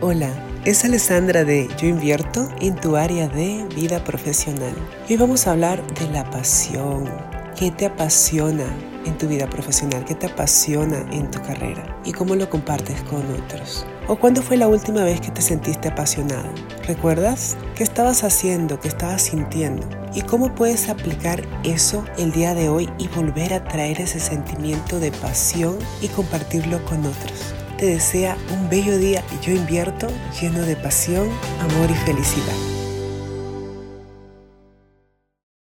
Hola, es Alessandra de Yo Invierto en tu área de vida profesional. Hoy vamos a hablar de la pasión. ¿Qué te apasiona en tu vida profesional? ¿Qué te apasiona en tu carrera? ¿Y cómo lo compartes con otros? ¿O cuándo fue la última vez que te sentiste apasionado? ¿Recuerdas? ¿Qué estabas haciendo? ¿Qué estabas sintiendo? ¿Y cómo puedes aplicar eso el día de hoy y volver a traer ese sentimiento de pasión y compartirlo con otros? Te desea un bello día y yo invierto lleno de pasión, amor y felicidad.